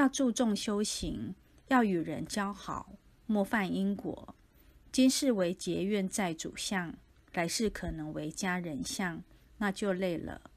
要注重修行要与人交好莫犯因果。今世为结怨债主相来世可能为家人相那就累了。